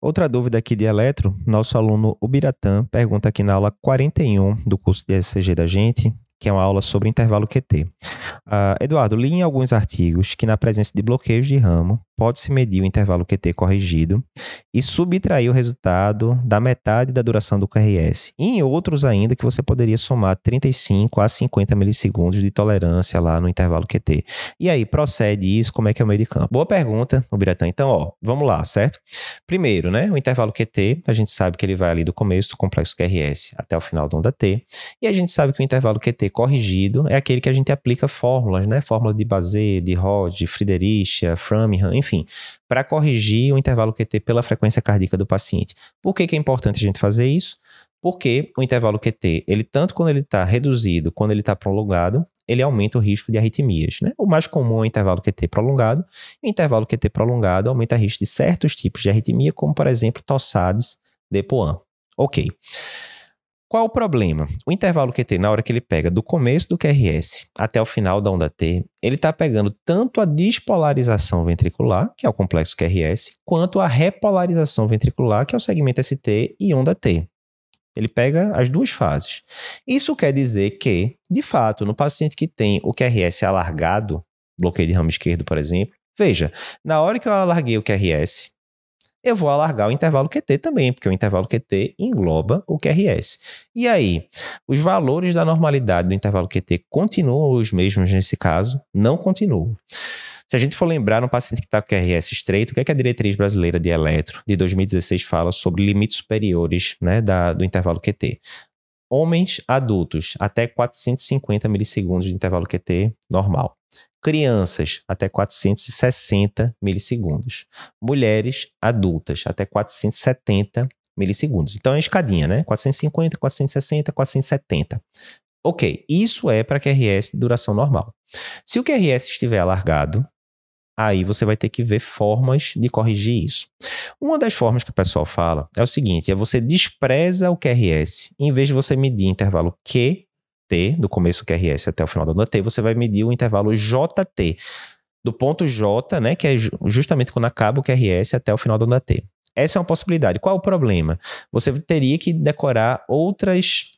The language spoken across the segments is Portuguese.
Outra dúvida aqui de eletro, nosso aluno Ubiratã pergunta aqui na aula 41 do curso de SCG da gente, que é uma aula sobre intervalo QT. Uh, ah, Eduardo, li em alguns artigos que na presença de bloqueios de ramo, pode-se medir o intervalo QT corrigido e subtrair o resultado da metade da duração do QRS. E em outros ainda que você poderia somar 35 a 50 milissegundos de tolerância lá no intervalo QT. E aí, procede isso? Como é que é o meio de campo? Boa pergunta, Biratã. Então, ó, vamos lá, certo? Primeiro, né, o intervalo QT, a gente sabe que ele vai ali do começo do complexo QRS até o final da onda T. E a gente sabe que o intervalo QT corrigido é aquele que a gente aplica fórmulas, né? Fórmula de Bazet, de Rod, Friederichia, Framingham, enfim enfim, para corrigir o intervalo QT pela frequência cardíaca do paciente. Por que, que é importante a gente fazer isso? Porque o intervalo QT, ele tanto quando ele está reduzido, quando ele está prolongado, ele aumenta o risco de arritmias. Né? O mais comum é o intervalo QT prolongado. O intervalo QT prolongado aumenta o risco de certos tipos de arritmia, como, por exemplo, tossades de Poan. Ok. Qual o problema? O intervalo QT, na hora que ele pega do começo do QRS até o final da onda T, ele está pegando tanto a despolarização ventricular, que é o complexo QRS, quanto a repolarização ventricular, que é o segmento ST e onda T. Ele pega as duas fases. Isso quer dizer que, de fato, no paciente que tem o QRS alargado, bloqueio de ramo esquerdo, por exemplo, veja, na hora que eu alarguei o QRS, eu vou alargar o intervalo QT também, porque o intervalo QT engloba o QRS. E aí, os valores da normalidade do intervalo QT continuam os mesmos nesse caso? Não continuam. Se a gente for lembrar no paciente que está com QRS estreito, o que, é que a diretriz brasileira de eletro de 2016 fala sobre limites superiores né, da, do intervalo QT? Homens adultos, até 450 milissegundos de intervalo QT normal. Crianças, até 460 milissegundos. Mulheres adultas, até 470 milissegundos. Então é escadinha, né? 450, 460, 470. Ok, isso é para QRS de duração normal. Se o QRS estiver alargado, aí você vai ter que ver formas de corrigir isso. Uma das formas que o pessoal fala é o seguinte: é você despreza o QRS, em vez de você medir intervalo Q T, do começo do QRS até o final da onda T, você vai medir o intervalo JT, do ponto J, né, que é justamente quando acaba o QRS até o final da onda T. Essa é uma possibilidade. Qual o problema? Você teria que decorar outras,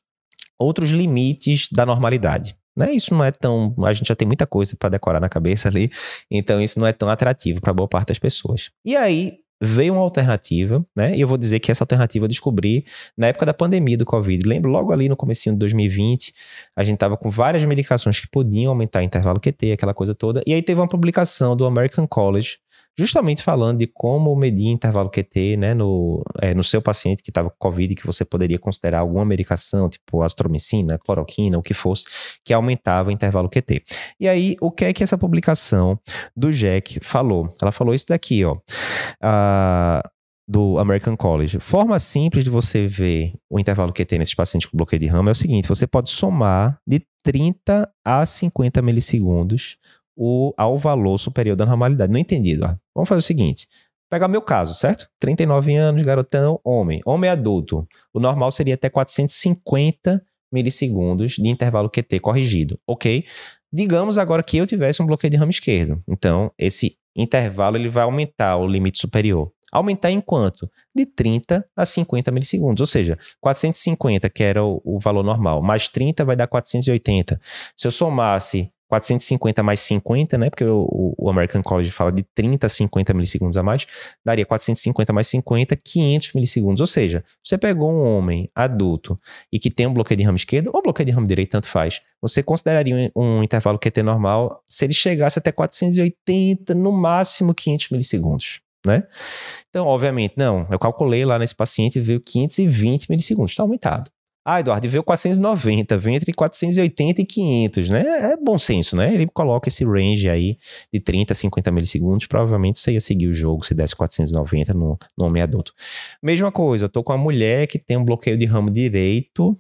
outros limites da normalidade. Né? Isso não é tão. A gente já tem muita coisa para decorar na cabeça ali, então isso não é tão atrativo para boa parte das pessoas. E aí, veio uma alternativa, né? E eu vou dizer que essa alternativa eu descobri na época da pandemia do Covid. Lembro logo ali no comecinho de 2020, a gente tava com várias medicações que podiam aumentar o intervalo QT, aquela coisa toda. E aí teve uma publicação do American College justamente falando de como medir intervalo QT né, no, é, no seu paciente que estava com Covid, que você poderia considerar alguma medicação, tipo astromicina, cloroquina, o que fosse, que aumentava o intervalo QT. E aí, o que é que essa publicação do Jack falou? Ela falou isso daqui, ó. Uh, do American College. Forma simples de você ver o intervalo QT nesses pacientes com bloqueio de ramo é o seguinte: você pode somar de 30 a 50 milissegundos o, ao valor superior da normalidade. Não entendi, Eduardo. Vamos fazer o seguinte. Pegar meu caso, certo? 39 anos, garotão, homem. Homem adulto. O normal seria até 450 milissegundos de intervalo QT corrigido, ok? Digamos agora que eu tivesse um bloqueio de ramo esquerdo. Então, esse intervalo ele vai aumentar o limite superior. Aumentar em quanto? De 30 a 50 milissegundos. Ou seja, 450, que era o, o valor normal, mais 30 vai dar 480. Se eu somasse 450 mais 50, né? Porque o, o, American College fala de 30 a 50 milissegundos a mais, daria 450 mais 50, 500 milissegundos. Ou seja, você pegou um homem adulto e que tem um bloqueio de ramo esquerdo ou bloqueio de ramo direito, tanto faz. Você consideraria um, um intervalo QT normal se ele chegasse até 480, no máximo 500 milissegundos, né? Então, obviamente, não. Eu calculei lá nesse paciente e veio 520 milissegundos, está aumentado. Ah, Eduardo, veio 490, vem entre 480 e 500, né? É bom senso, né? Ele coloca esse range aí de 30 a 50 milissegundos, provavelmente você ia seguir o jogo se desse 490 no, no homem adulto. Mesma coisa, eu tô com uma mulher que tem um bloqueio de ramo direito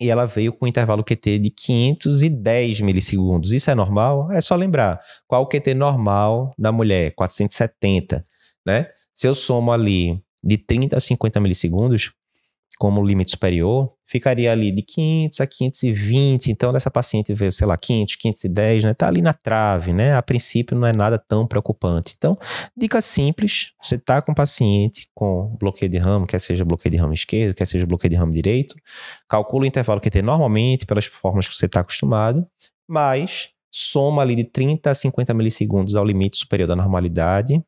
e ela veio com um intervalo QT de 510 milissegundos. Isso é normal? É só lembrar. Qual o QT normal da mulher? 470, né? Se eu somo ali de 30 a 50 milissegundos, como limite superior, ficaria ali de 500 a 520. Então, dessa paciente veio, sei lá, 500, 510, né? Tá ali na trave, né? A princípio não é nada tão preocupante. Então, dica simples: você tá com paciente com bloqueio de ramo, quer seja bloqueio de ramo esquerdo, quer seja bloqueio de ramo direito, calcula o intervalo que tem normalmente, pelas formas que você está acostumado, mas soma ali de 30 a 50 milissegundos ao limite superior da normalidade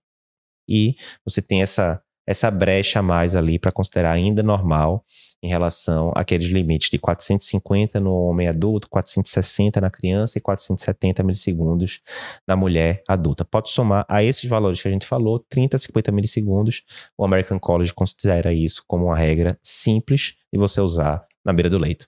e você tem essa essa brecha a mais ali para considerar ainda normal em relação àqueles limites de 450 no homem adulto, 460 na criança e 470 milissegundos na mulher adulta. Pode somar a esses valores que a gente falou, 30 a 50 milissegundos. O American College considera isso como uma regra simples de você usar na beira do leito.